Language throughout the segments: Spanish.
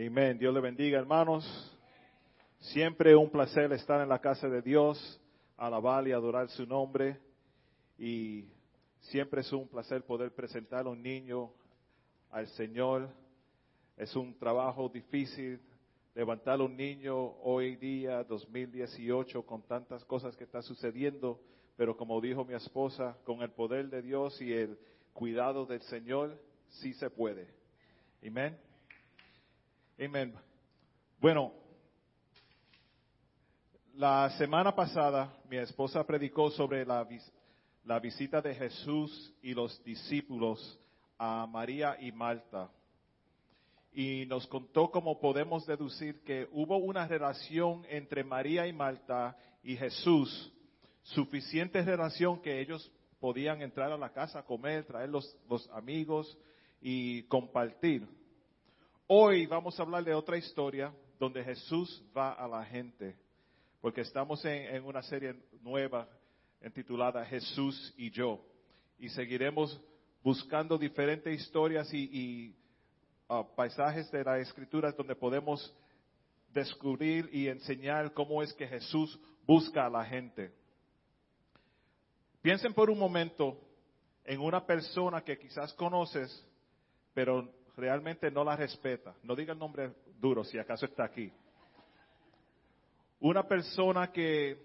Amén. Dios le bendiga, hermanos. Siempre un placer estar en la casa de Dios, alabar y adorar su nombre. Y siempre es un placer poder presentar a un niño al Señor. Es un trabajo difícil levantar a un niño hoy día, 2018, con tantas cosas que están sucediendo. Pero como dijo mi esposa, con el poder de Dios y el cuidado del Señor, sí se puede. Amén. Amén. Bueno, la semana pasada mi esposa predicó sobre la, la visita de Jesús y los discípulos a María y Marta. Y nos contó cómo podemos deducir que hubo una relación entre María y Marta y Jesús, suficiente relación que ellos podían entrar a la casa comer, traer los amigos y compartir. Hoy vamos a hablar de otra historia donde Jesús va a la gente, porque estamos en, una serie nueva intitulada Jesús y yo, y seguiremos buscando diferentes historias y, uh, paisajes de la escritura donde podemos descubrir y enseñar cómo es que Jesús busca a la gente. Piensen por un momento en una persona que quizás conoces, pero realmente no la respeta. No diga el nombre duro si acaso está aquí. Una persona que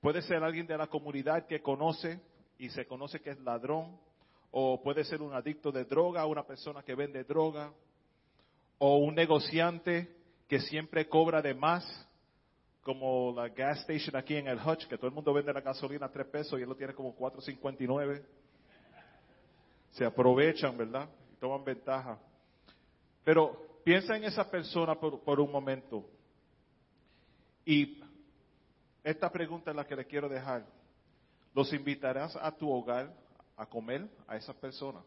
puede ser alguien de la comunidad que conoce y se conoce que es ladrón, o puede ser un adicto de droga, una persona que vende droga, o un negociante que siempre cobra de más, como la gas station aquí en el Hutch, que todo el mundo vende la gasolina a tres pesos y él lo tiene como 4.59. Se aprovechan, ¿verdad? Toman ventaja. Pero piensa en esa persona por, un momento. Y esta pregunta es la que le quiero dejar. ¿Los invitarás a tu hogar a comer a esa persona?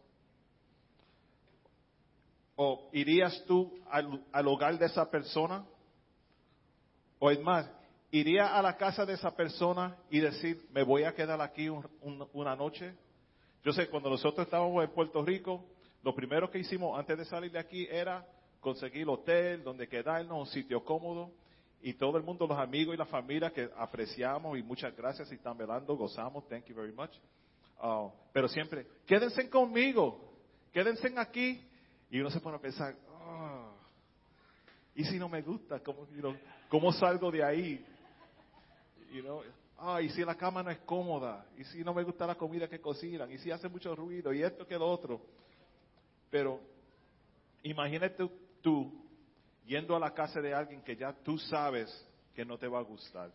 ¿O irías tú al, hogar de esa persona? O es más, ¿iría a la casa de esa persona y decir, me voy a quedar aquí una noche? Yo sé, cuando nosotros estábamos en Puerto Rico, lo primero que hicimos antes de salir de aquí era conseguir hotel, donde quedarnos, un sitio cómodo. Y todo el mundo, los amigos y la familia que apreciamos y muchas gracias y están velando, gozamos, thank you very much. Uh, pero siempre, quédense conmigo, quédense aquí. Y uno se pone a pensar, oh, ¿y si no me gusta? ¿Cómo, ¿cómo salgo de ahí? You know, ah, y si la cama no es cómoda, y si no me gusta la comida que cocinan, y si hace mucho ruido, y esto que lo otro. Pero imagínate tú yendo a la casa de alguien que ya tú sabes que no te va a gustar.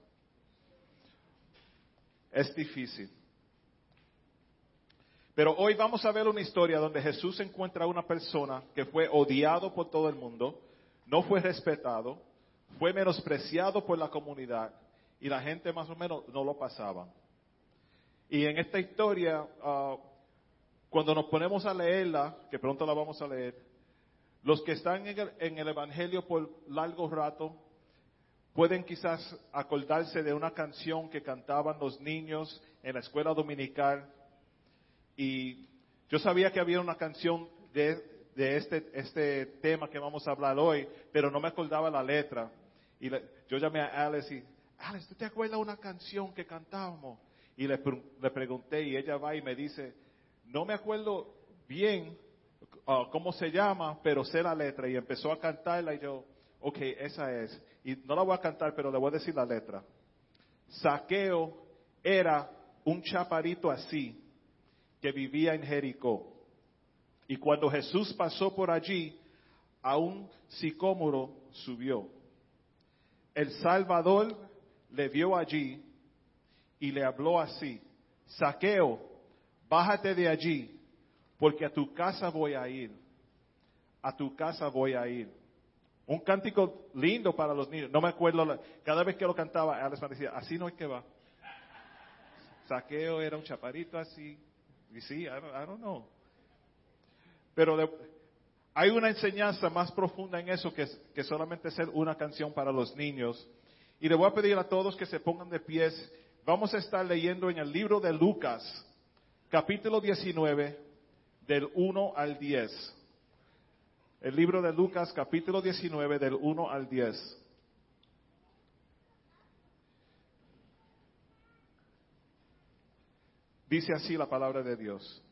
Es difícil. Pero hoy vamos a ver una historia donde Jesús encuentra a una persona que fue odiado por todo el mundo, no fue respetado, fue menospreciado por la comunidad y la gente más o menos no lo pasaba. Y en esta historia, ah, cuando nos ponemos a leerla, que pronto la vamos a leer, los que están en el, Evangelio por largo rato pueden quizás acordarse de una canción que cantaban los niños en la escuela dominical. Y yo sabía que había una canción de, este, este, tema que vamos a hablar hoy, pero no me acordaba la letra. Y yo llamé a Alice y, Alice, ¿tú te acuerdas de una canción que cantábamos? Y le, le pregunté y ella va y me dice, no me acuerdo bien uh, cómo se llama, pero sé la letra y empezó a cantarla y yo, ok, esa es. Y no la voy a cantar, pero le voy a decir la letra. Saqueo era un chaparito así que vivía en Jericó. Y cuando Jesús pasó por allí, a un sicómoro subió. El Salvador le vio allí y le habló así, Saqueo, bájate de allí, porque a tu casa voy a ir. A tu casa voy a ir. Un cántico lindo para los niños. No me acuerdo, cada vez que lo cantaba, Alex me decía, así no es que va. Saqueo era un chaparito así. Y sí, I don't, know. Pero hay una enseñanza más profunda en eso que, que solamente ser una canción para los niños. Y le voy a pedir a todos que se pongan de pies. Vamos a estar leyendo en el libro de Lucas, capítulo 19, del 1 al 10. el libro de Lucas capítulo 19 del 1 al 10. Dice así la palabra de Dios.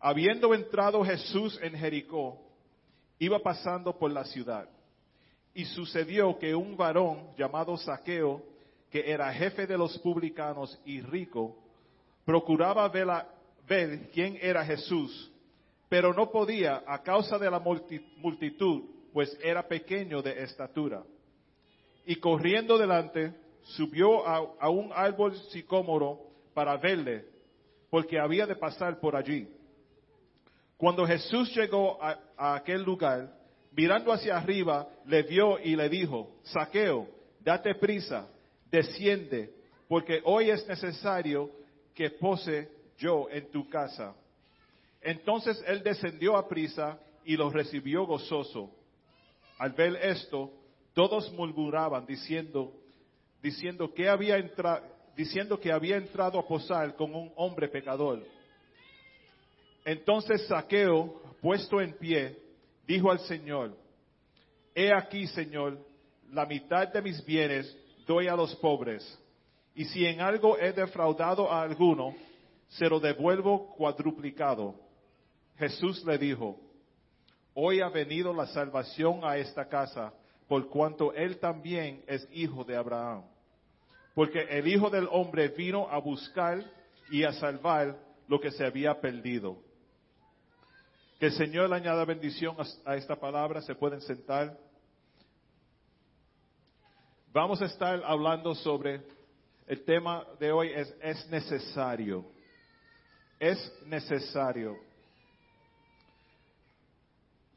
Habiendo entrado Jesús en Jericó, iba pasando por la ciudad. Y sucedió que un varón llamado Saqueo, que era jefe de los publicanos y rico, procuraba ver, quién era Jesús, pero no podía a causa de la multitud, pues era pequeño de estatura. Y corriendo delante, subió a, a un árbol sicómoro para verle, porque había de pasar por allí. Cuando Jesús llegó a, aquel lugar, mirando hacia arriba, le vio y le dijo, Saqueo, date prisa, desciende, porque hoy es necesario que pose yo en tu casa. Entonces él descendió a prisa y lo recibió gozoso. Al ver esto, todos murmuraban diciendo, diciendo que había entrado, diciendo que había entrado a posar con un hombre pecador. Entonces Saqueo, puesto en pie, dijo al Señor, He aquí, Señor, la mitad de mis bienes doy a los pobres, y si en algo he defraudado a alguno, se lo devuelvo cuadruplicado. Jesús le dijo, Hoy ha venido la salvación a esta casa, por cuanto él también es hijo de Abraham. Porque el Hijo del Hombre vino a buscar y a salvar lo que se había perdido. Que el Señor le añada bendición a esta palabra. Se pueden sentar. Vamos a estar hablando sobre el tema de hoy es, es necesario. Es necesario.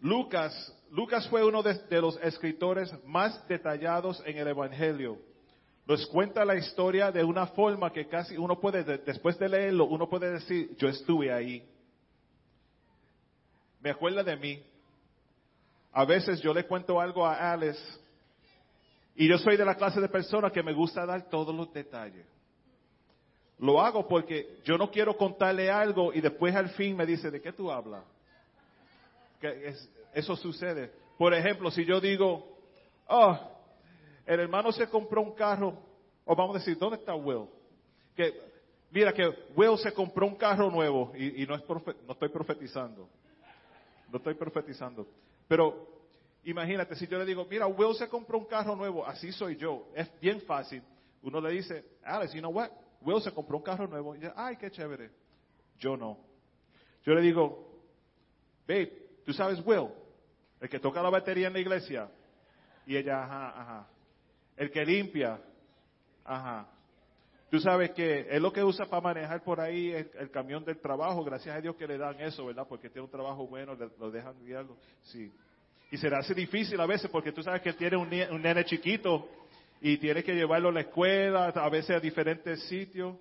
Lucas, Lucas fue uno de, los escritores más detallados en el Evangelio. Nos cuenta la historia de una forma que casi uno puede, después de leerlo, uno puede decir, yo estuve ahí me acuerda de mí. A veces yo le cuento algo a Alice y yo soy de la clase de persona que me gusta dar todos los detalles. Lo hago porque yo no quiero contarle algo y después al fin me dice, ¿de qué tú hablas? Que eso sucede. Por ejemplo, si yo digo, oh, el hermano se compró un carro, o vamos a decir, ¿dónde está Will? Que, mira que Will se compró un carro nuevo y, no, es no estoy profetizando no estoy profetizando. Pero imagínate, si yo le digo, mira, Will se compró un carro nuevo, así soy yo, es bien fácil. Uno le dice, Alex, you know what? Will se compró un carro nuevo. Y dice, ay, qué chévere. Yo no. Yo le digo, babe, ¿tú sabes Will? El que toca la batería en la iglesia. Y ella, ajá, ajá. El que limpia, ajá. Tú sabes que es lo que usa para manejar por ahí el, camión del trabajo. Gracias a Dios que le dan eso, ¿verdad? Porque tiene un trabajo bueno, lo dejan guiarlo. Sí. Y se le hace difícil a veces porque tú sabes que tiene un, nene chiquito y tiene que llevarlo a la escuela, a veces a diferentes sitios.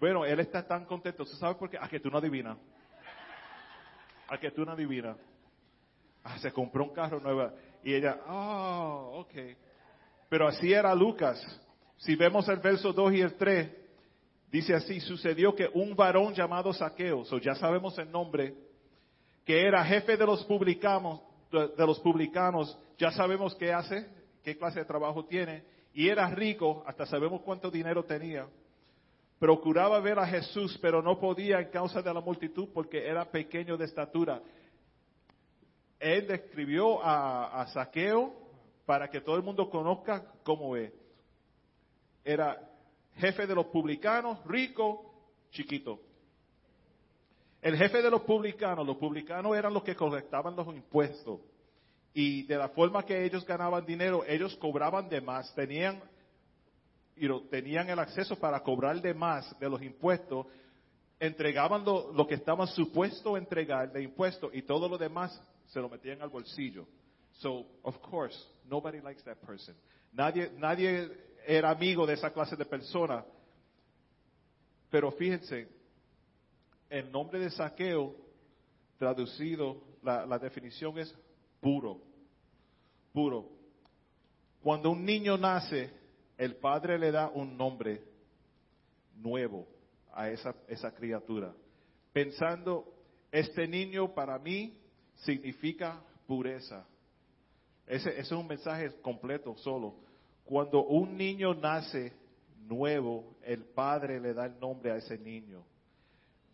Bueno, él está tan contento. ¿Tú sabes por qué? A que tú no adivinas. A que tú no adivinas. Ah, se compró un carro nuevo. Y ella, oh, ok. Pero así era Lucas. Si vemos el verso 2 y el 3, dice así, sucedió que un varón llamado Saqueo, o ya sabemos el nombre, que era jefe de los publicanos, de los publicanos, ya sabemos qué hace, qué clase de trabajo tiene, y era rico, hasta sabemos cuánto dinero tenía. Procuraba ver a Jesús, pero no podía en causa de la multitud porque era pequeño de estatura. Él describió a, a Saqueo para que todo el mundo conozca cómo es era jefe de los publicanos, rico, chiquito. El jefe de los publicanos, los publicanos eran los que colectaban los impuestos. Y de la forma que ellos ganaban dinero, ellos cobraban de más, tenían, tenían el acceso para cobrar de más de los impuestos, entregaban lo, que estaban supuestos a entregar de impuestos y todo lo demás se lo metían al bolsillo. So, of course, nobody likes that person. Nadie, nadie era amigo de esa clase de persona. Pero fíjense, el nombre de saqueo, traducido, la, definición es puro, puro. Cuando un niño nace, el padre le da un nombre nuevo a esa, esa criatura, pensando, este niño para mí significa pureza. Ese es un mensaje completo solo. Cuando un niño nace nuevo, el padre le da el nombre a ese niño.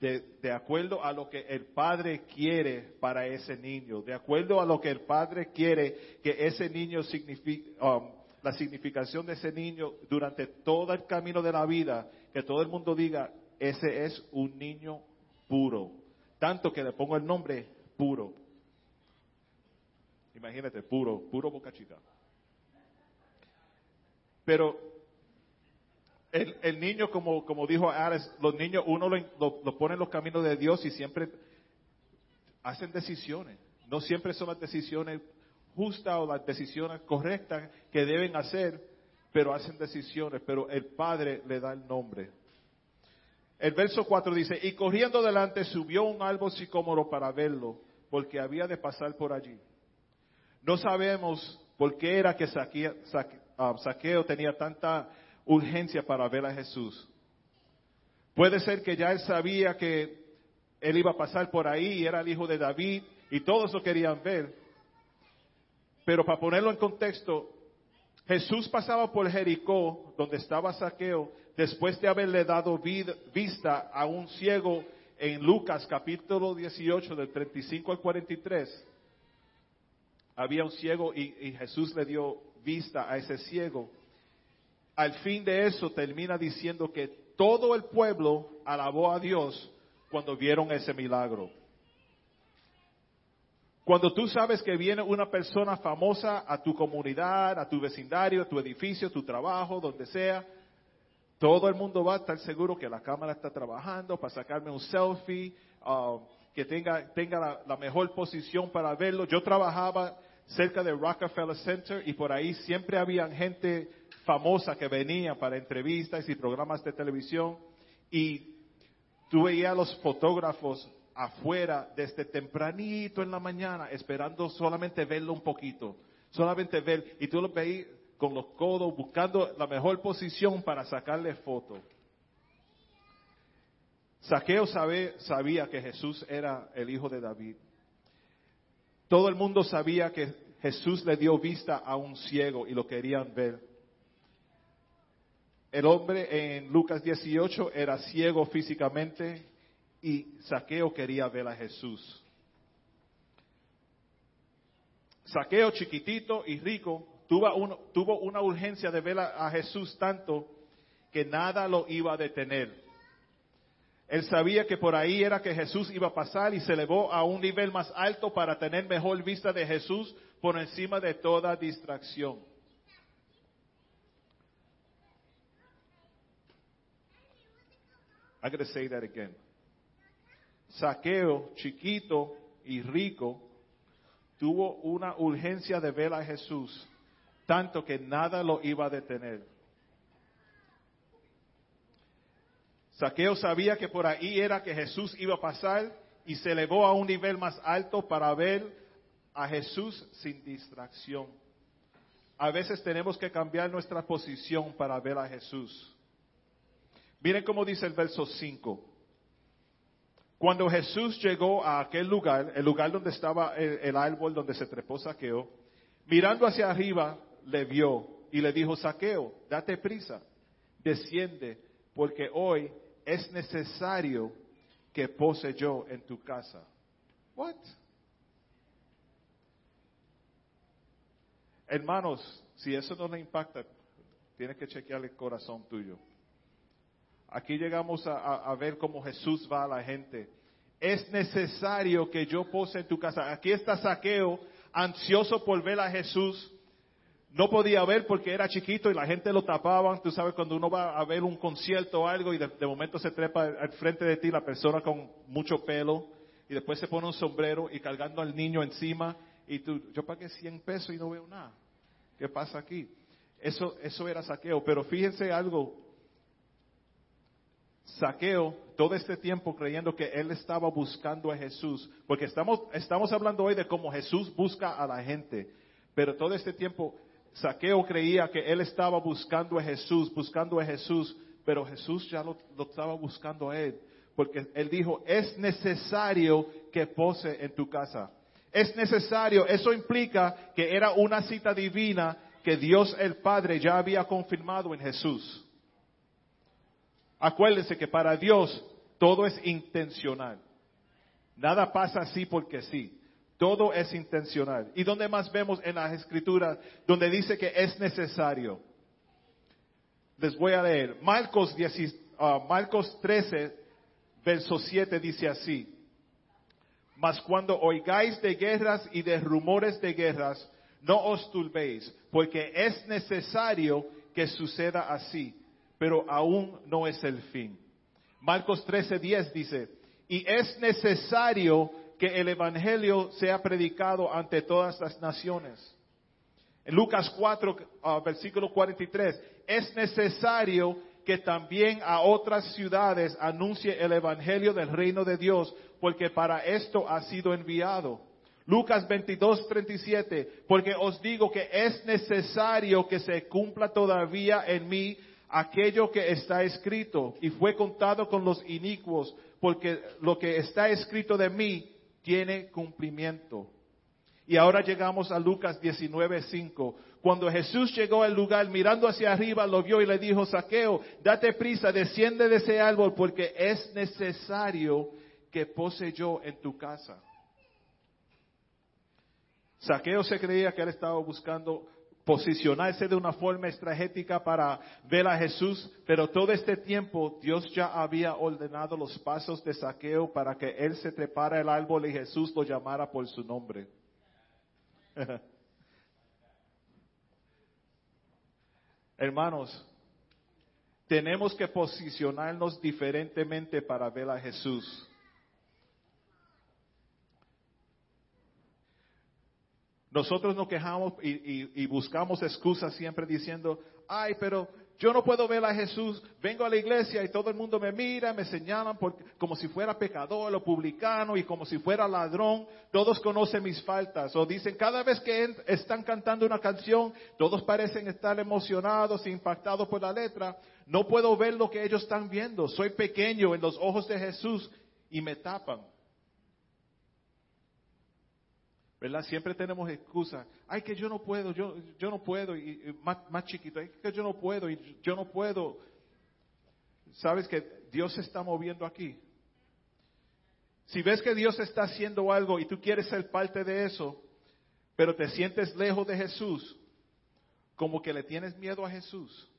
De, de, acuerdo a lo que el padre quiere para ese niño, de acuerdo a lo que el padre quiere que ese niño signifique, um, la significación de ese niño durante todo el camino de la vida, que todo el mundo diga, ese es un niño puro. Tanto que le pongo el nombre puro. Imagínate, puro, puro boca chica. Pero el, niño, como, como dijo Ares, los niños uno lo, pone en los caminos de Dios y siempre hacen decisiones. No siempre son las decisiones justas o las decisiones correctas que deben hacer, pero hacen decisiones, pero el Padre le da el nombre. El verso 4 dice, y corriendo delante subió un árbol sicómoro para verlo, porque había de pasar por allí. No sabemos por qué era que Saqueo, Saqueo tenía tanta urgencia para ver a Jesús. Puede ser que ya él sabía que él iba a pasar por ahí y era el hijo de David y todos lo querían ver. Pero para ponerlo en contexto, Jesús pasaba por Jericó, donde estaba Saqueo, después de haberle dado vista a un ciego en Lucas capítulo 18 del 35 al 43. Había un ciego y, y Jesús le dio vista a ese ciego. Al fin de eso termina diciendo que todo el pueblo alabó a Dios cuando vieron ese milagro. Cuando tú sabes que viene una persona famosa a tu comunidad, a tu vecindario, a tu edificio, tu trabajo, donde sea, todo el mundo va a estar seguro que la cámara está trabajando para sacarme un selfie, uh, que tenga, tenga la, mejor posición para verlo. Yo trabajaba cerca del Rockefeller Center y por ahí siempre había gente famosa que venía para entrevistas y programas de televisión y tú veías a los fotógrafos afuera desde tempranito en la mañana esperando solamente verlo un poquito, solamente ver y tú lo veías con los codos buscando la mejor posición para sacarle foto. Saqueo sabía que Jesús era el hijo de David. Todo el mundo sabía que Jesús le dio vista a un ciego y lo querían ver. El hombre en Lucas 18 era ciego físicamente y Saqueo quería ver a Jesús. Saqueo chiquitito y rico tuvo, un, tuvo una urgencia de ver a, a Jesús tanto que nada lo iba a detener. Él sabía que por ahí era que Jesús iba a pasar y se elevó a un nivel más alto para tener mejor vista de Jesús por encima de toda distracción. Going to say that again. Saqueo, chiquito y rico, tuvo una urgencia de ver a Jesús, tanto que nada lo iba a detener. Saqueo sabía que por ahí era que Jesús iba a pasar y se elevó a un nivel más alto para ver a Jesús sin distracción. A veces tenemos que cambiar nuestra posición para ver a Jesús. Miren cómo dice el verso 5. Cuando Jesús llegó a aquel lugar, el lugar donde estaba el, árbol donde se trepó Saqueo, mirando hacia arriba, le vio y le dijo, Saqueo, date prisa, desciende, porque hoy es necesario que pose yo en tu casa. What? Hermanos, si eso no le impacta, tienes que chequear el corazón tuyo. Aquí llegamos a, ver cómo Jesús va a la gente. Es necesario que yo pose en tu casa. Aquí está Saqueo, ansioso por ver a Jesús. No podía ver porque era chiquito y la gente lo tapaba. Tú sabes, cuando uno va a ver un concierto o algo y de, de momento se trepa al frente de ti la persona con mucho pelo y después se pone un sombrero y cargando al niño encima y tú, yo pagué 100 pesos y no veo nada. ¿Qué pasa aquí? Eso, eso era saqueo. Pero fíjense algo. Saqueo, todo este tiempo creyendo que él estaba buscando a Jesús, porque estamos, estamos hablando hoy de cómo Jesús busca a la gente, pero todo este tiempo Saqueo creía que él estaba buscando a Jesús, buscando a Jesús, pero Jesús ya lo, lo estaba buscando a él, porque él dijo, es necesario que pose en tu casa. Es necesario, eso implica que era una cita divina que Dios el Padre ya había confirmado en Jesús. Acuérdense que para Dios todo es intencional. Nada pasa así porque sí. Todo es intencional. ¿Y dónde más vemos en las escrituras donde dice que es necesario? Les voy a leer. Marcos, ah, Marcos 13, verso 7 dice así. Mas cuando oigáis de guerras y de rumores de guerras, no os turbéis, porque es necesario que suceda así, pero aún no es el fin. Marcos 13, 10 dice, y es necesario que el Evangelio sea predicado ante todas las naciones. En Lucas 4, ah, versículo 43, es necesario que también a otras ciudades anuncie el Evangelio del reino de Dios, porque para esto ha sido enviado. Lucas 22, 37, porque os digo que es necesario que se cumpla todavía en mí aquello que está escrito y fue contado con los inicuos, porque lo que está escrito de mí tiene cumplimiento. Y ahora llegamos a Lucas 19:5. Cuando Jesús llegó al lugar, mirando hacia arriba, lo vio y le dijo, Saqueo, date prisa, desciende de ese árbol, porque es necesario que pose yo en tu casa. Saqueo se creía que él estaba buscando posicionarse de una forma estratégica para ver a Jesús, pero todo este tiempo Dios ya había ordenado los pasos de saqueo para que él se trepara el árbol y Jesús lo llamara por su nombre. Hermanos, tenemos que posicionarnos diferentemente para ver a Jesús. Nosotros nos quejamos y, buscamos excusas siempre diciendo, ay, pero yo no puedo ver a Jesús, vengo a la iglesia y todo el mundo me mira, me señalan como si fuera pecador o publicano y como si fuera ladrón, todos conocen mis faltas. O dicen, cada vez que están cantando una canción, todos parecen estar emocionados e impactados por la letra. No puedo ver lo que ellos están viendo, soy pequeño en los ojos de Jesús y me tapan. ¿Verdad? Siempre tenemos excusas. Ay, que yo no puedo, yo, yo no puedo, y, más, chiquito, ay, que yo no puedo, y yo no puedo. ¿Sabes que Dios se está moviendo aquí? Si ves que Dios está haciendo algo y tú quieres ser parte de eso, pero te sientes lejos de Jesús, como que le tienes miedo a Jesús,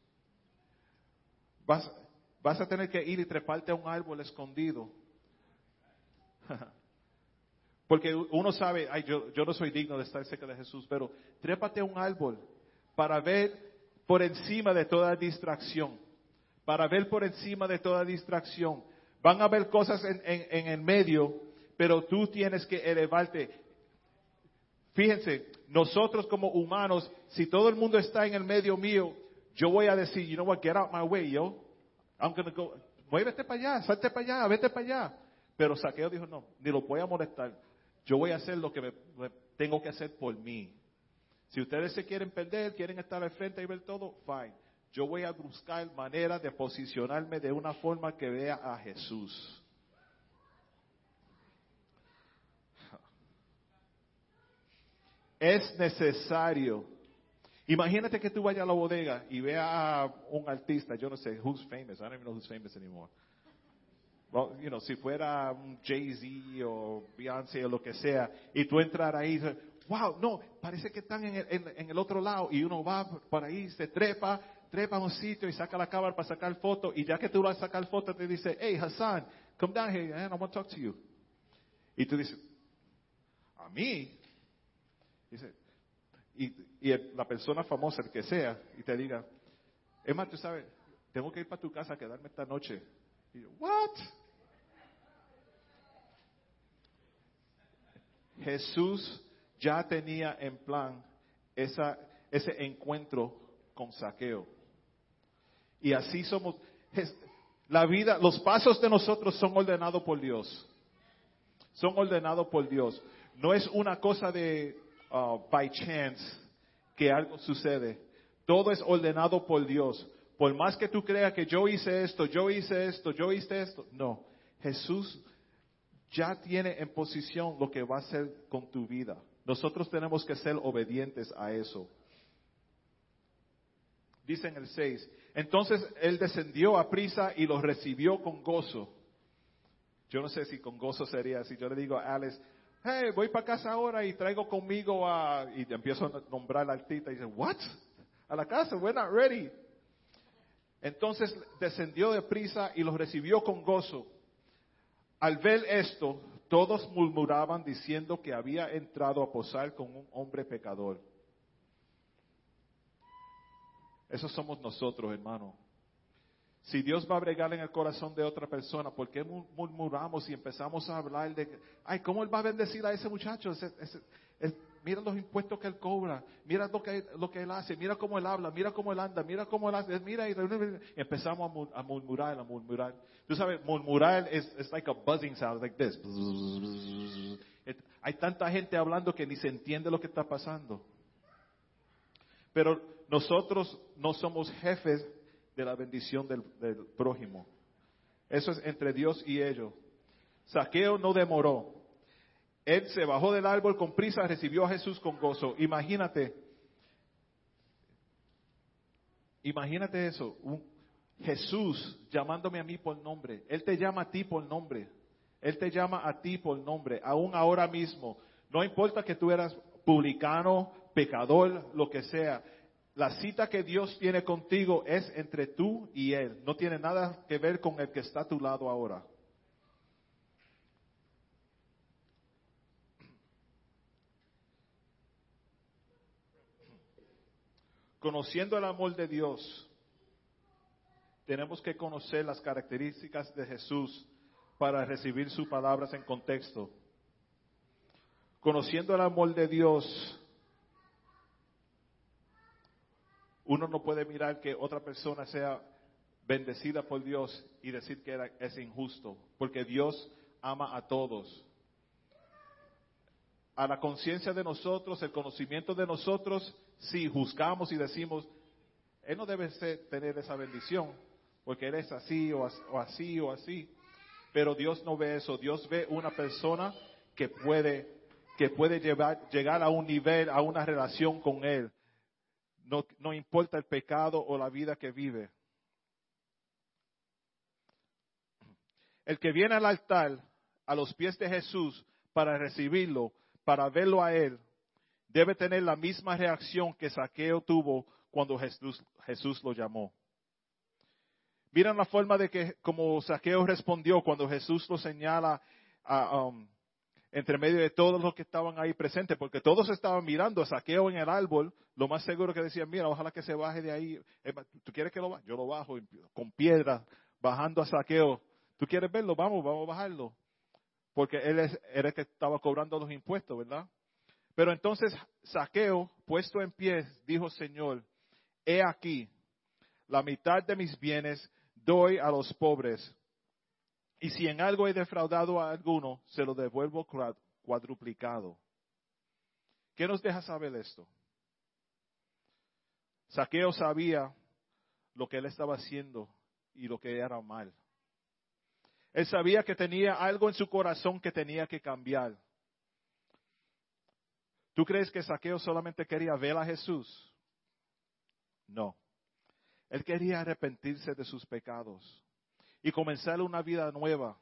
vas, vas a tener que ir y treparte a un árbol escondido. Porque uno sabe, ay, yo, yo no soy digno de estar cerca de Jesús, pero trépate a un árbol para ver por encima de toda distracción, para ver por encima de toda distracción. Van a haber cosas en, en, el medio, pero tú tienes que elevarte. Fíjense, nosotros como humanos, si todo el mundo está en el medio mío, yo voy a decir, you know what, get out my way, yo. I'm gonna go, muévete para allá, salte para allá, vete para allá. Pero Saqueo dijo, no, ni lo voy a molestar. Yo voy a hacer lo que me, tengo que hacer por mí. Si ustedes se quieren perder, quieren estar al frente y ver todo, fine. Yo voy a buscar manera de posicionarme de una forma que vea a Jesús. Es necesario. Imagínate que tú vayas a la bodega y veas a un artista, yo no sé, who's famous, I don't even know who's famous anymore you know, si fuera un Jay-Z o Beyoncé o lo que sea, y tú entrar ahí y wow, no, parece que están en el, en, el, otro lado, y uno va por ahí, se trepa, trepa a un sitio y saca la cámara para sacar foto, y ya que tú vas a sacar foto, te dice, hey Hassan, come down here, man, I want to talk to you. Y tú dices, ¿a mí? Dice, y, y la persona famosa, el que sea, y te diga, Emma, tú sabes, tengo que ir para tu casa a quedarme esta noche. What? Jesús ya tenía en plan esa, ese encuentro con saqueo. Y así somos. La vida, los pasos de nosotros son ordenados por Dios. Son ordenados por Dios. No es una cosa de uh, by chance que algo sucede. Todo es ordenado por Dios. Por más que tú creas que yo hice esto, yo hice esto, yo hice esto, no. Jesús ya tiene en posición lo que va a hacer con tu vida. Nosotros tenemos que ser obedientes a eso. Dice en el 6, entonces él descendió a prisa y los recibió con gozo. Yo no sé si con gozo sería si yo le digo a Alex, hey, voy para casa ahora y traigo conmigo a, y empiezo a nombrar la altita y dice, what? A la casa, we're not ready. Entonces descendió de prisa y los recibió con gozo. Al ver esto, todos murmuraban diciendo que había entrado a posar con un hombre pecador. Esos somos nosotros, hermano. Si Dios va a bregar en el corazón de otra persona, ¿por qué murmuramos y empezamos a hablar de, ay, ¿cómo Él va a bendecir a ese muchacho? Mira los impuestos que Él cobra, mira lo que, lo que Él hace, mira cómo Él habla, mira cómo Él anda, mira cómo Él hace, mira y, empezamos a, murmurar, a murmurar. Tú sabes, murmurar es es like a buzzing sound, like this. Hay tanta gente hablando que ni se entiende lo que está pasando. Pero nosotros no somos jefes de la bendición del, prójimo. Eso es entre Dios y ellos. Saqueo no demoró. Él se bajó del árbol con prisa, recibió a Jesús con gozo. Imagínate, imagínate eso, Jesús llamándome a mí por nombre. Él te llama a ti por nombre. Él te llama a ti por nombre, aún ahora mismo. No importa que tú eras publicano, pecador, lo que sea. La cita que Dios tiene contigo es entre tú y Él. No tiene nada que ver con el que está a tu lado ahora. Conociendo el amor de Dios, tenemos que conocer las características de Jesús para recibir sus palabras en contexto. Conociendo el amor de Dios, Uno no puede mirar que otra persona sea bendecida por Dios y decir que es injusto, porque Dios ama a todos. A la conciencia de nosotros, el conocimiento de nosotros, si juzgamos y decimos, Él no debe tener esa bendición, porque Él es así o, así o así. Pero Dios no ve eso. Dios ve una persona que puede, que puede llegar a un nivel, a una relación con Él no, importa el pecado o la vida que vive. El que viene al altar a los pies de Jesús para recibirlo, para verlo a Él, debe tener la misma reacción que Saqueo tuvo cuando Jesús, Jesús lo llamó. Miren la forma de que, como Saqueo respondió cuando Jesús lo señala a, um, entre medio de todos los que estaban ahí presentes, porque todos estaban mirando a Saqueo en el árbol, lo más seguro que decían, mira, ojalá que se baje de ahí. ¿Tú quieres que lo baje? Yo lo bajo con piedra, bajando a Saqueo. ¿Tú quieres verlo? Vamos, vamos a bajarlo. Porque él era el que estaba cobrando los impuestos, ¿verdad? Pero entonces Saqueo, puesto en pie, dijo, Señor, he aquí, la mitad de mis bienes doy a los pobres y si en algo he defraudado a alguno, se lo devuelvo cuadruplicado. ¿Qué nos deja saber esto? Saqueo sabía lo que él estaba haciendo y lo que era mal. Él sabía que tenía algo en su corazón que tenía que cambiar. ¿Tú crees que Saqueo solamente quería ver a Jesús? No. Él quería arrepentirse de sus pecados y comenzar una vida nueva.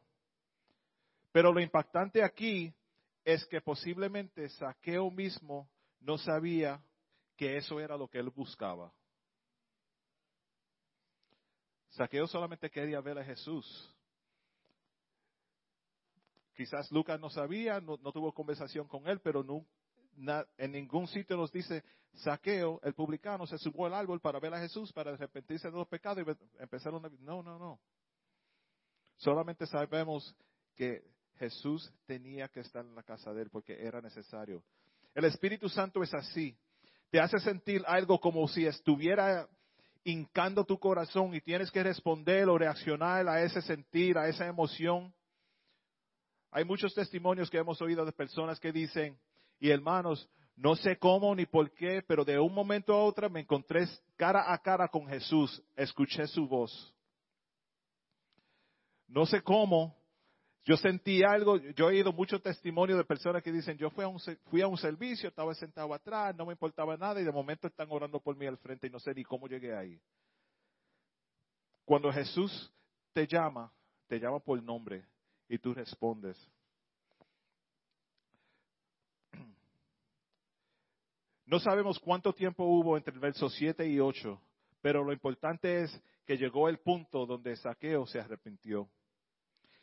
Pero lo impactante aquí es que posiblemente Saqueo mismo no sabía que eso era lo que él buscaba. Saqueo solamente quería ver a Jesús. Quizás Lucas no sabía, no, tuvo conversación con él, pero no, en ningún sitio nos dice, Saqueo, el publicano, se subió al árbol para ver a Jesús, para arrepentirse de los pecados y empezar una. No, no, no. Solamente sabemos que Jesús tenía que estar en la casa de él porque era necesario. El Espíritu Santo es así. Te hace sentir algo como si estuviera hincando tu corazón y tienes que responder o reaccionar a ese sentir, a esa emoción. Hay muchos testimonios que hemos oído de personas que dicen, y hermanos, no sé cómo ni por qué, pero de un momento a otro me encontré cara a cara con Jesús, escuché su voz. No sé cómo, Yo sentí algo, yo he oído muchos testimonios de personas que dicen, yo fui a, un, fui a un servicio, estaba sentado atrás, no me importaba nada y de momento están orando por mí al frente y no sé ni cómo llegué ahí. Cuando Jesús te llama, te llama por nombre y tú respondes. No sabemos cuánto tiempo hubo entre el verso 7 y 8, pero lo importante es que llegó el punto donde Saqueo se arrepintió.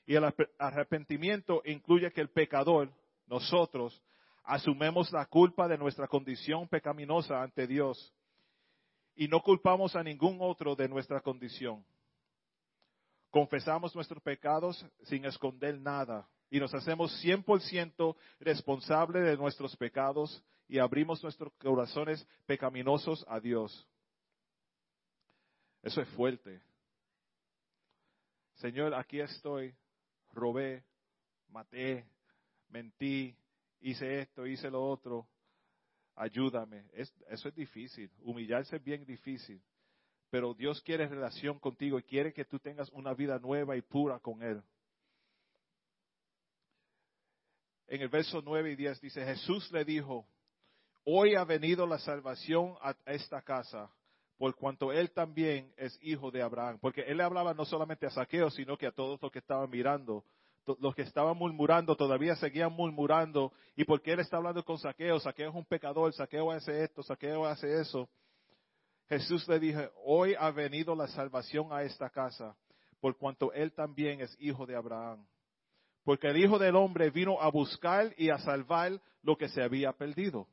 Y el arrepentimiento incluye que el pecador, nosotros, asumemos la culpa de nuestra condición pecaminosa ante Dios y no culpamos a ningún otro de nuestra condición. Confesamos nuestros pecados sin esconder nada y nos hacemos 100% responsables de nuestros pecados y abrimos nuestros corazones pecaminosos a Dios. Eso es fuerte. Señor, aquí estoy robé, maté, mentí, hice esto, hice lo otro, ayúdame. eso es difícil, humillarse es bien difícil, pero Dios quiere relación contigo y quiere que tú tengas una vida nueva y pura con Él. En el verso 9 y 10 dice, Jesús le dijo, hoy ha venido la salvación a esta casa, por cuanto él también es hijo de Abraham. Porque él le hablaba no solamente a Saqueo, sino que a todos los que estaban mirando. Los que estaban murmurando todavía seguían murmurando. ¿Y porque él está hablando con Saqueo? Saqueo es un pecador, Saqueo hace esto, Saqueo hace eso. Jesús le dijo, hoy ha venido la salvación a esta casa, por cuanto él también es hijo de Abraham. Porque el Hijo del Hombre vino a buscar y a salvar lo que se había perdido.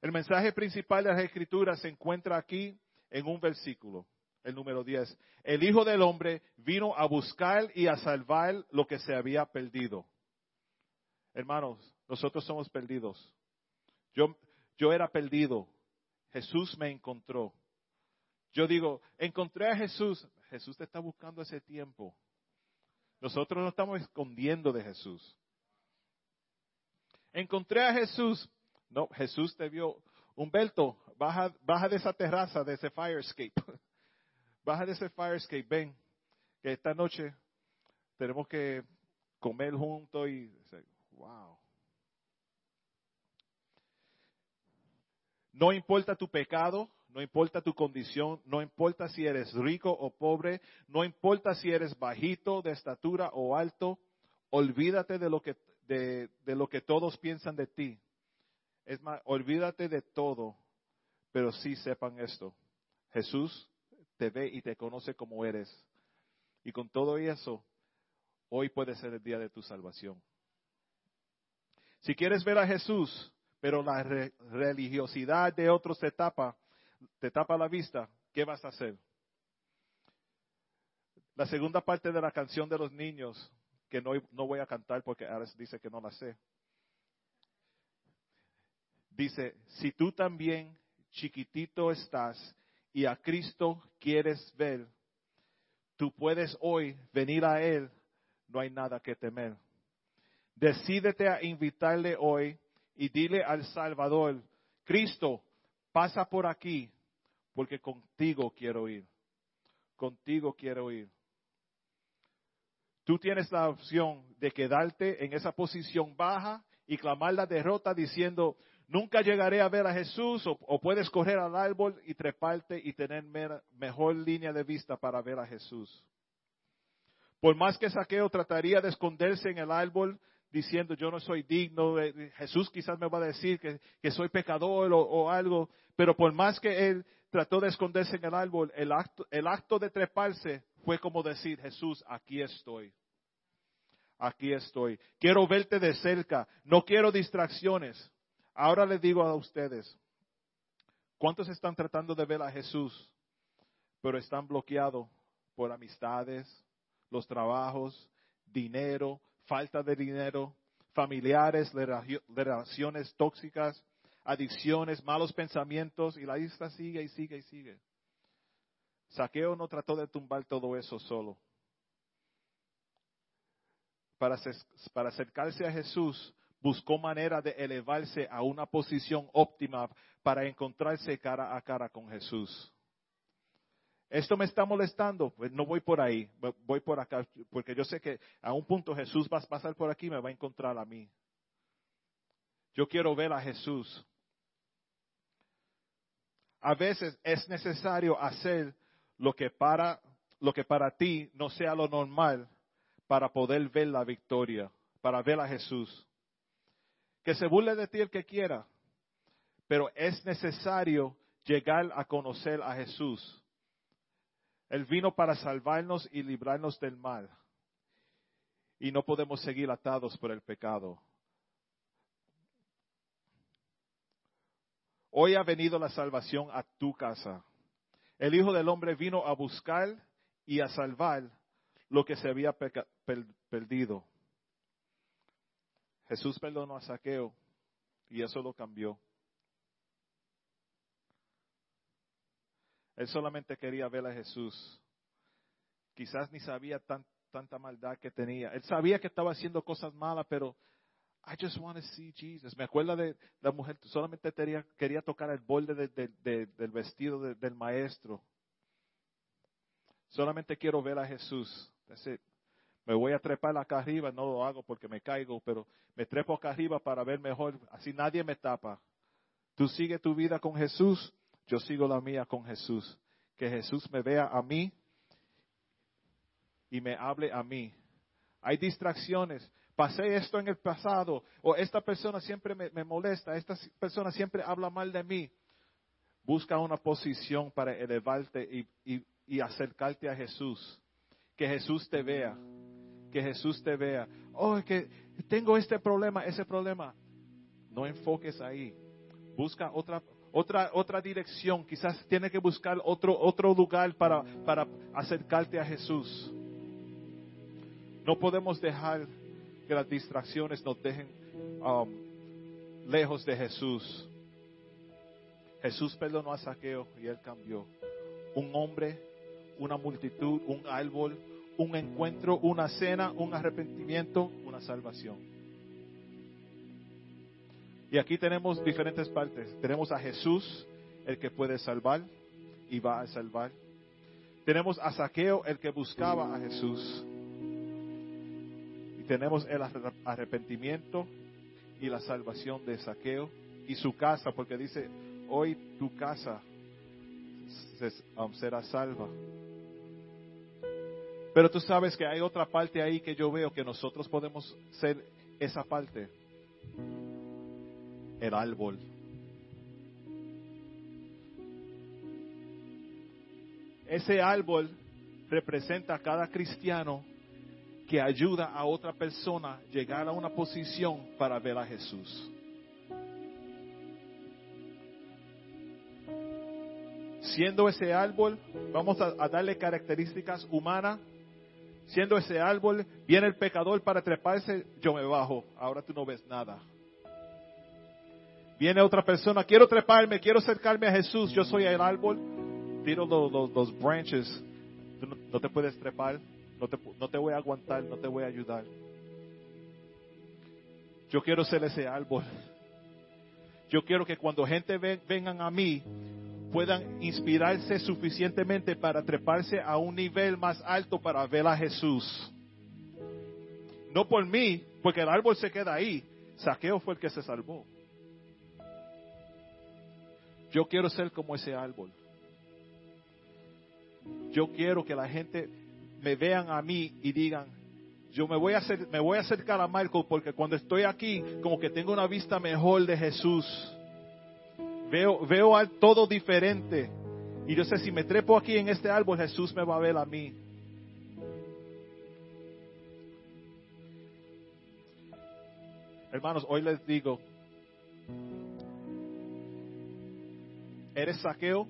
El mensaje principal de las Escrituras se encuentra aquí en un versículo, el número 10. El Hijo del Hombre vino a buscar y a salvar lo que se había perdido. Hermanos, nosotros somos perdidos. Yo, yo era perdido. Jesús me encontró. Yo digo, encontré a Jesús. Jesús te está buscando ese tiempo. Nosotros no estamos escondiendo de Jesús. Encontré a Jesús. No, Jesús te vio. Humberto, baja, baja de esa terraza, de ese fire escape. Baja de ese fire escape. Ven, que esta noche tenemos que comer juntos y. Wow. No importa tu pecado, no importa tu condición, no importa si eres rico o pobre, no importa si eres bajito de estatura o alto, olvídate de lo que, de lo que todos piensan de ti. Es más, olvídate de todo, pero sí sepan esto. Jesús te ve y te conoce como eres. Y con todo eso, hoy puede ser el día de tu salvación. Si quieres ver a Jesús, pero la religiosidad de otros te tapa, te tapa la vista, ¿qué vas a hacer? La segunda parte de la canción de los niños, que no, no voy a cantar porque Ares dice que no la sé, Dice, si tú también chiquitito estás y a Cristo quieres ver, tú puedes hoy venir a Él, no hay nada que temer. Decídete a invitarle hoy y dile al Salvador, Cristo, pasa por aquí, porque contigo quiero ir. Contigo quiero ir. Tú tienes la opción de quedarte en esa posición baja y clamar la derrota diciendo, Nunca llegaré a ver a Jesús o, puedes correr al árbol y treparte y tener mejor línea de vista para ver a Jesús. Por más que Saqueo trataría de esconderse en el árbol diciendo yo no soy digno, Jesús quizás me va a decir que, soy pecador o, algo, pero por más que él trató de esconderse en el árbol, el acto, de treparse fue como decir, Jesús, aquí estoy. Aquí estoy. Quiero verte de cerca. No quiero distracciones. Ahora les digo a ustedes, ¿cuántos están tratando de ver a Jesús, pero están bloqueados por amistades, los trabajos, dinero, falta de dinero, familiares, relaciones tóxicas, adicciones, malos pensamientos, y la lista sigue y sigue y sigue. Saqueo no trató de tumbar todo eso solo. Para, acercarse a Jesús, buscó manera de elevarse a una posición óptima para encontrarse cara a cara con Jesús. esto me está molestando, pues no voy por ahí, voy por acá, porque yo sé que a un punto Jesús va a pasar por aquí y me va a encontrar a mí. Yo quiero ver a Jesús. A veces es necesario hacer lo que para lo que para ti no sea lo normal para poder ver la victoria, para ver a Jesús. Que se burle de ti el que quiera, pero es necesario llegar a conocer a Jesús. Él vino para salvarnos y librarnos del mal. Y no podemos seguir atados por el pecado. Hoy ha venido la salvación a tu casa. El Hijo del Hombre vino a buscar y a salvar lo que se había perdido. Jesús perdonó a Saqueo y eso lo cambió. Él solamente quería ver a Jesús. Quizás ni sabía tanta maldad que tenía. Él sabía que estaba haciendo cosas malas, pero I just want to see Jesus. Me acuerdo de la mujer, solamente quería, tocar el borde del vestido del maestro. Solamente quiero ver a Jesús. Me voy a trepar acá arriba, no lo hago porque me caigo, pero me trepo acá arriba para ver mejor. Así nadie me tapa. Tú sigue tu vida con Jesús, yo sigo la mía con Jesús. Que Jesús me vea a mí y me hable a mí. Hay distracciones. Pasé esto en el pasado. O esta persona siempre me, molesta. Esta persona siempre habla mal de mí. Busca una posición para elevarte y, y acercarte a Jesús. Que Jesús te vea. Que Jesús te vea. Oh, que tengo este problema, ese problema. No enfoques ahí. Busca otra, otra, otra dirección. Quizás tiene que buscar otro, otro lugar para, para acercarte a Jesús. No podemos dejar que las distracciones nos dejen um, lejos de Jesús. Jesús perdonó a Saqueo y él cambió. Un hombre una multitud, un árbol, un encuentro, una cena, un arrepentimiento, una salvación. Y aquí tenemos diferentes partes. Tenemos a Jesús, el que puede salvar y va a salvar. Tenemos a Saqueo, el que buscaba a Jesús. Y tenemos el arrepentimiento y la salvación de Saqueo y su casa, porque dice, hoy tu casa um, será salva. Pero tú sabes que hay otra parte ahí que yo veo que nosotros podemos ser esa parte. El árbol. Ese árbol representa a cada cristiano que ayuda a otra persona llegar a una posición para ver a Jesús. Siendo ese árbol, vamos a, a darle características humanas siendo ese árbol, viene el pecador para treparse, yo me bajo, ahora tú no ves nada. Viene otra persona, quiero treparme, quiero acercarme a Jesús, yo soy el árbol, tiro los, branches, tú no, te puedes trepar, no te, voy a aguantar, no te voy a ayudar. Yo quiero ser ese árbol. Yo quiero que cuando gente vengan a mí, puedan inspirarse suficientemente para treparse a un nivel más alto para ver a Jesús. No por mí, porque el árbol se queda ahí. Saqueo fue el que se salvó. Yo quiero ser como ese árbol. Yo quiero que la gente me vean a mí y digan, yo me voy a hacer, me voy a acercar a Marco porque cuando estoy aquí como que tengo una vista mejor de Jesús. Veo, veo todo diferente. Y yo sé, si me trepo aquí en este árbol, Jesús me va a ver a mí. Hermanos, hoy les digo, ¿eres saqueo?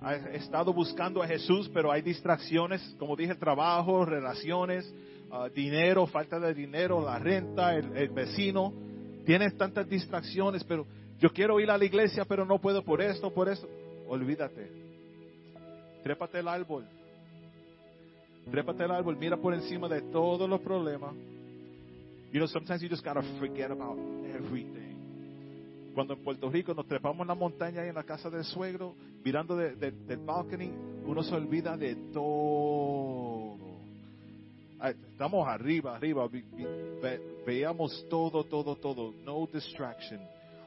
Has estado buscando a Jesús, pero hay distracciones, como dije, trabajo, relaciones, ah, dinero, falta de dinero, la renta, el vecino. Tienes tantas distracciones, pero yo quiero ir a la iglesia, pero no puedo por esto, por esto. Olvídate. Trépate el árbol. Trépate el árbol. Mira por encima de todos los problemas. You know, sometimes you just gotta forget about everything. Cuando en Puerto Rico nos trepamos en la montaña y en la casa del suegro, mirando de- de- del balcony, uno se olvida de todo. Estamos arriba, arriba, ve- veíamos todo, todo, todo, no distraction.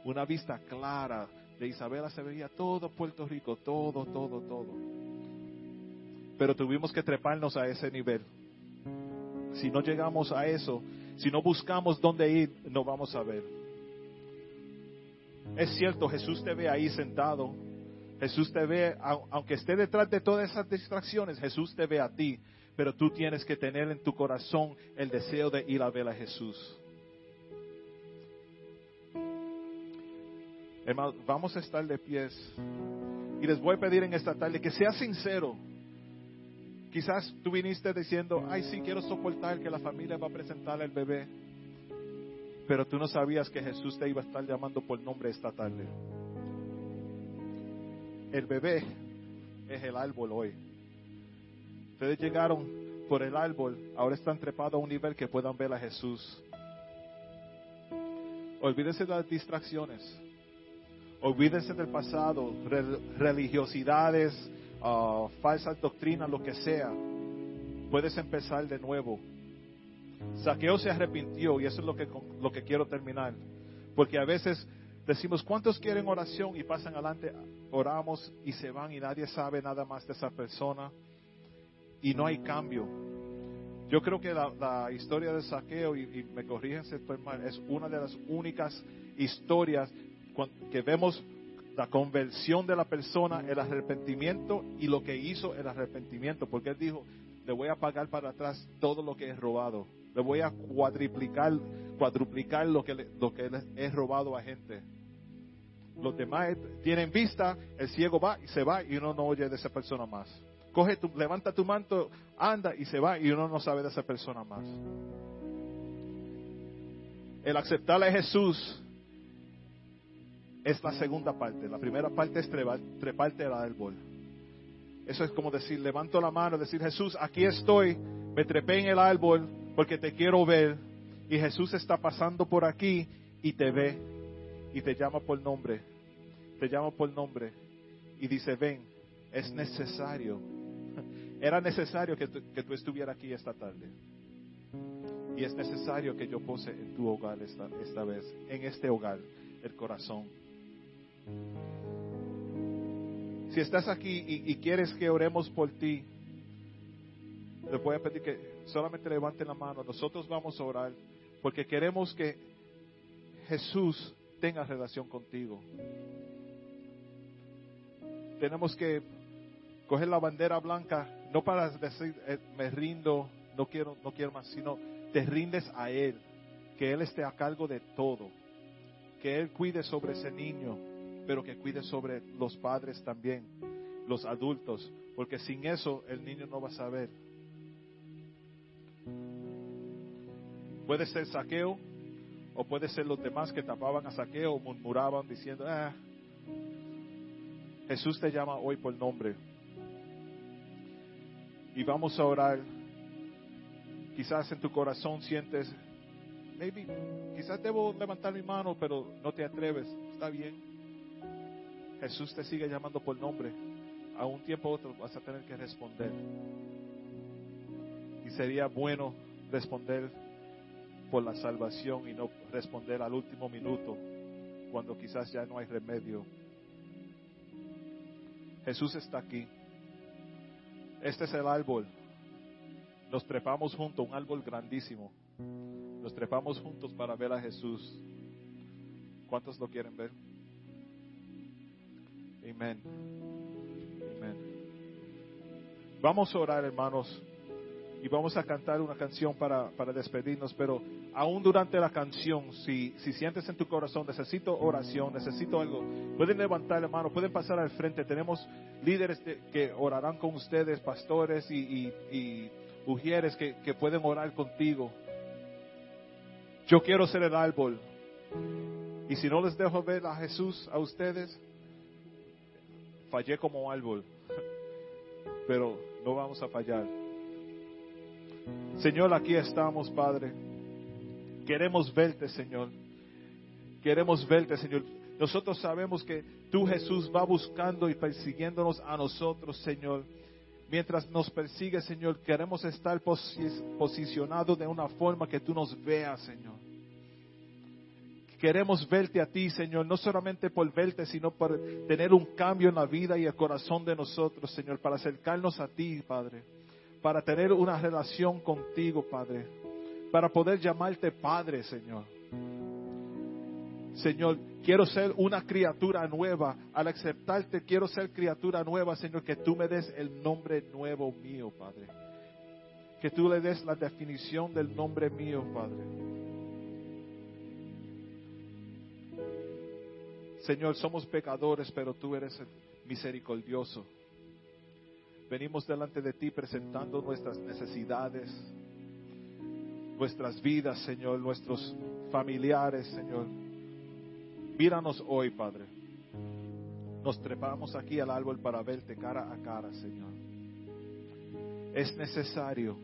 Una vista clara de Isabela se veía todo Puerto Rico, todo, todo, todo. Pero tuvimos que treparnos a ese nivel. Si no llegamos a eso, si no buscamos dónde ir, no vamos a ver. Es cierto, Jesús te ve ahí sentado. Jesús te ve, au- aunque esté detrás de todas esas distracciones, Jesús te ve a ti. Pero tú tienes que tener en tu corazón el deseo de ir a ver a Jesús. Hermano, vamos a estar de pies. Y les voy a pedir en esta tarde que sea sincero. Quizás tú viniste diciendo, ay, sí, quiero soportar que la familia va a presentar al bebé. Pero tú no sabías que Jesús te iba a estar llamando por nombre esta tarde. El bebé es el árbol hoy. Ustedes llegaron por el árbol, ahora están trepados a un nivel que puedan ver a Jesús. Olvídense de las distracciones. Olvídense del pasado, re- religiosidades, ah, falsas doctrinas, lo que sea. Puedes empezar de nuevo. Saqueo se arrepintió y eso es lo que, lo que quiero terminar. Porque a veces decimos, ¿cuántos quieren oración? Y pasan adelante, oramos y se van y nadie sabe nada más de esa persona. Y no hay cambio. Yo creo que la, historia de Saqueo, y, me corrigen si estoy mal, es una de las únicas historias que vemos la conversión de la persona, el arrepentimiento y lo que hizo el arrepentimiento, porque él dijo, le voy a pagar para atrás todo lo que he robado, le voy a cuadriplicar, cuadruplicar lo que, le- lo que le he robado a gente. Los demás tienen vista, el ciego va y se va y uno no oye de esa persona más. Coge tu, levanta tu manto, anda y se va y uno no sabe de esa persona más. El aceptar a Jesús es la segunda parte. La primera parte es trepar- treparte al árbol. Eso es como decir, levanto la mano, decir, Jesús, aquí estoy, me trepé en el árbol porque te quiero ver. Y Jesús está pasando por aquí y te ve y te llama por nombre. Te llama por nombre y dice, ven, es necesario. Era necesario que tú, estuvieras aquí esta tarde. Y es necesario que yo pose en tu hogar esta vez, en este hogar, el corazón. Si estás aquí y, quieres que oremos por ti, le voy a pedir que solamente levanten la mano. Nosotros vamos a orar porque queremos que Jesús tenga relación contigo. Tenemos que coger la bandera blanca, no para decir eh, me rindo, no quiero, no quiero más, sino te rindes a Él, que Él esté a cargo de todo, que Él cuide sobre ese niño, pero que cuide sobre los padres también, los adultos, porque sin eso el niño no va a saber. Puede ser saqueo, o puede ser los demás que tapaban a saqueo murmuraban diciendo, ah, Jesús te llama hoy por nombre. Y vamos a orar. Quizás en tu corazón sientes, maybe, quizás debo levantar mi mano, pero no te atreves. Está bien. Jesús te sigue llamando por nombre. A un tiempo u otro vas a tener que responder. Y sería bueno responder por la salvación y no responder al último minuto, cuando quizás ya no hay remedio. Jesús está aquí. Este es el árbol. Nos trepamos juntos, un árbol grandísimo. Nos trepamos juntos para ver a Jesús. ¿Cuántos lo quieren ver? Amén. Amén. Vamos a orar, hermanos, y vamos a cantar una canción para, para despedirnos, pero aún durante la canción, si, si sientes en tu corazón, necesito oración, necesito algo, pueden levantar, hermano, pueden pasar al frente. Tenemos líderes de- que orarán con ustedes, pastores y, y, ujieres que, que pueden orar contigo. Yo quiero ser el árbol. Y si no les dejo ver a Jesús a ustedes, fallé como árbol. Pero no vamos a fallar. Señor, aquí estamos, Padre. Queremos verte, Señor. Queremos verte, Señor. Nosotros sabemos que tú Jesús va buscando y persiguiéndonos a nosotros, Señor. Mientras nos persigue, Señor, queremos estar posi- posicionados de una forma que tú nos veas, Señor. Queremos verte a ti, Señor, no solamente por verte, sino por tener un cambio en la vida y el corazón de nosotros, Señor, para acercarnos a ti, Padre, para tener una relación contigo, Padre, para poder llamarte Padre, Señor. Señor, quiero ser una criatura nueva. Al aceptarte, quiero ser criatura nueva, Señor, que tú me des el nombre nuevo mío, Padre. Que tú le des la definición del nombre mío, Padre. Señor, somos pecadores, pero tú eres misericordioso. Venimos delante de ti presentando nuestras necesidades, nuestras vidas, Señor, nuestros familiares, Señor. Míranos hoy, Padre. Nos trepamos aquí al árbol para verte cara a cara, Señor. Es necesario,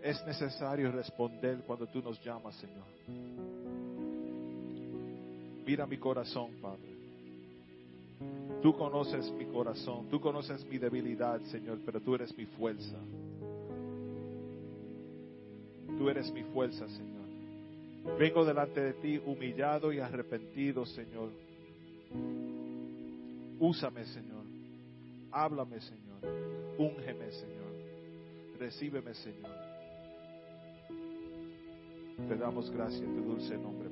es necesario responder cuando tú nos llamas, Señor. Mira mi corazón, Padre. Tú conoces mi corazón, tú conoces mi debilidad, Señor, pero tú eres mi fuerza. Tú eres mi fuerza, Señor. Vengo delante de ti humillado y arrepentido, Señor. Úsame, Señor. Háblame, Señor. Úngeme, Señor. Recíbeme, Señor. Te damos gracias en tu dulce nombre,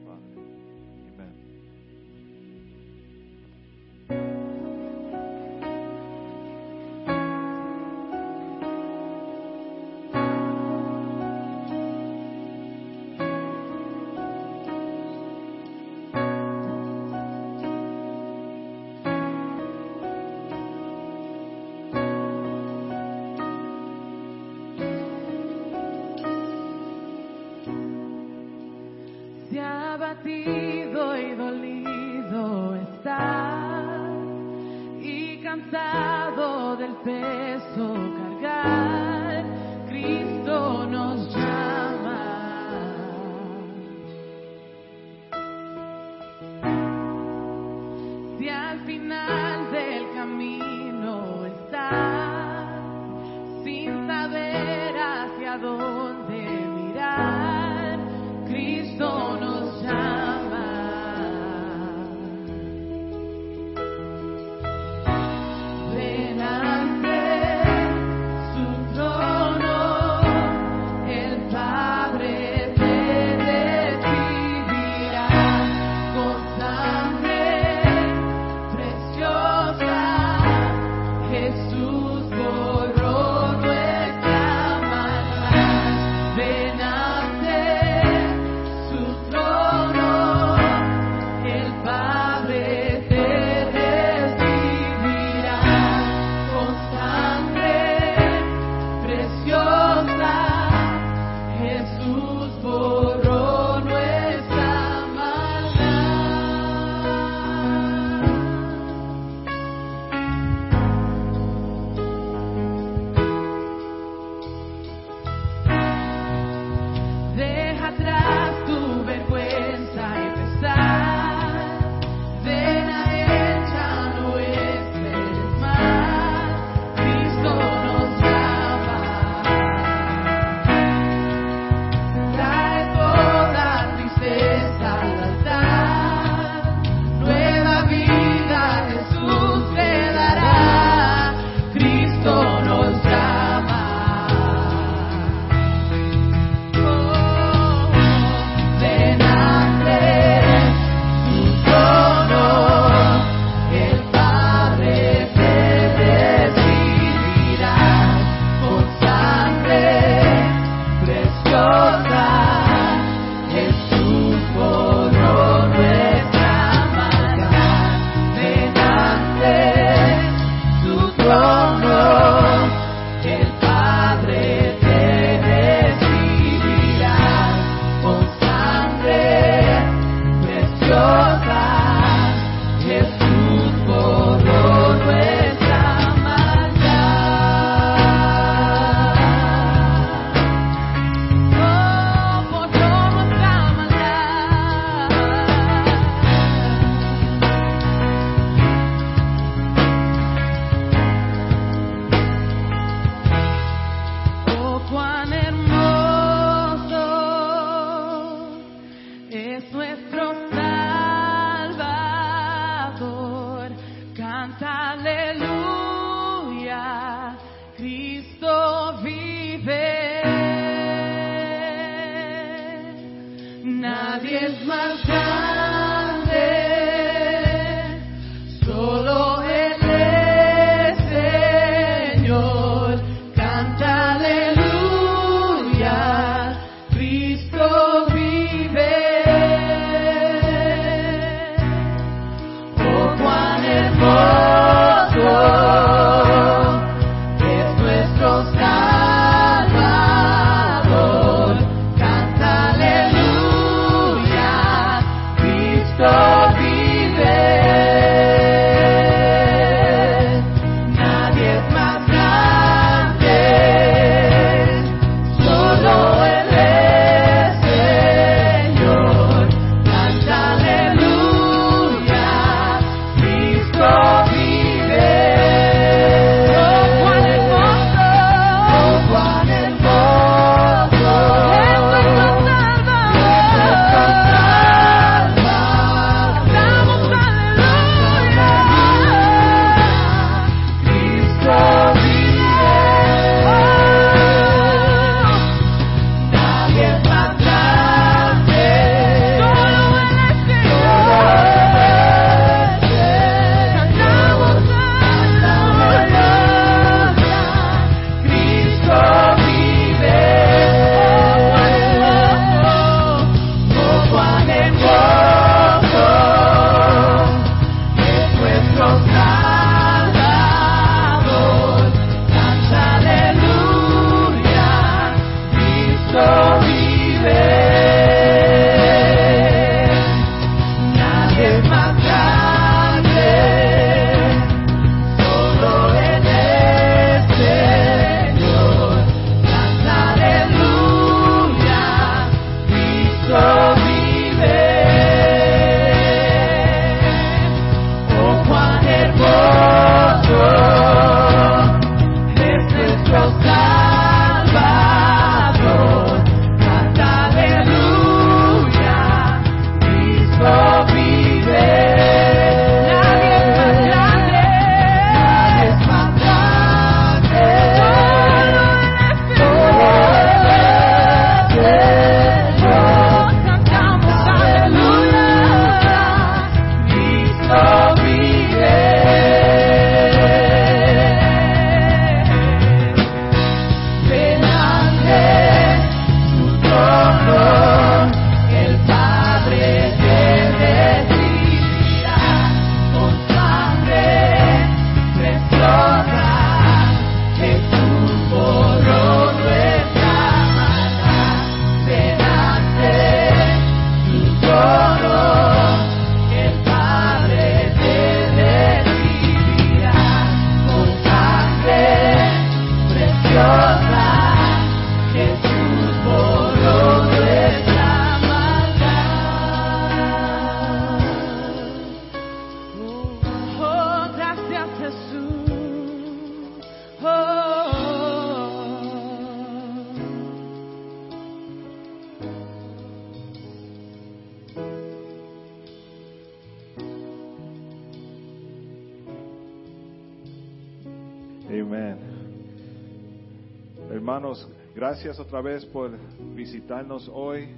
gracias otra vez por visitarnos hoy.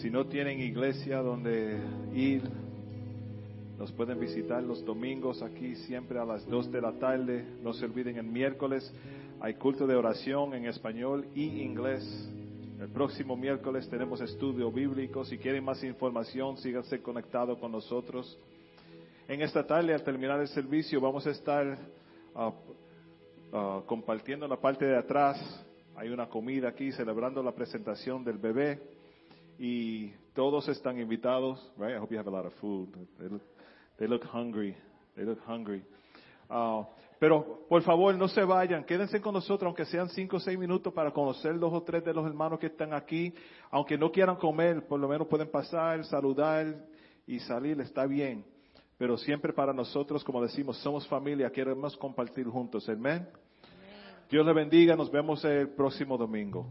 Si no tienen iglesia donde ir, nos pueden visitar los domingos aquí siempre a las 2 de la tarde. No se olviden el miércoles hay culto de oración en español y inglés. El próximo miércoles tenemos estudio bíblico. Si quieren más información, síganse conectados con nosotros. En esta tarde, al terminar el servicio, vamos a estar ah, ah, compartiendo en la parte de atrás. Hay una comida aquí celebrando la presentación del bebé y todos están invitados. Right? I hope you have a lot of food. They look, they look hungry. They look hungry. Ah, pero por favor no se vayan, quédense con nosotros, aunque sean cinco o seis minutos para conocer dos o tres de los hermanos que están aquí. Aunque no quieran comer, por lo menos pueden pasar, saludar y salir, está bien. Pero siempre para nosotros, como decimos, somos familia, queremos compartir juntos. Amén. Dios le bendiga, nos vemos el próximo domingo.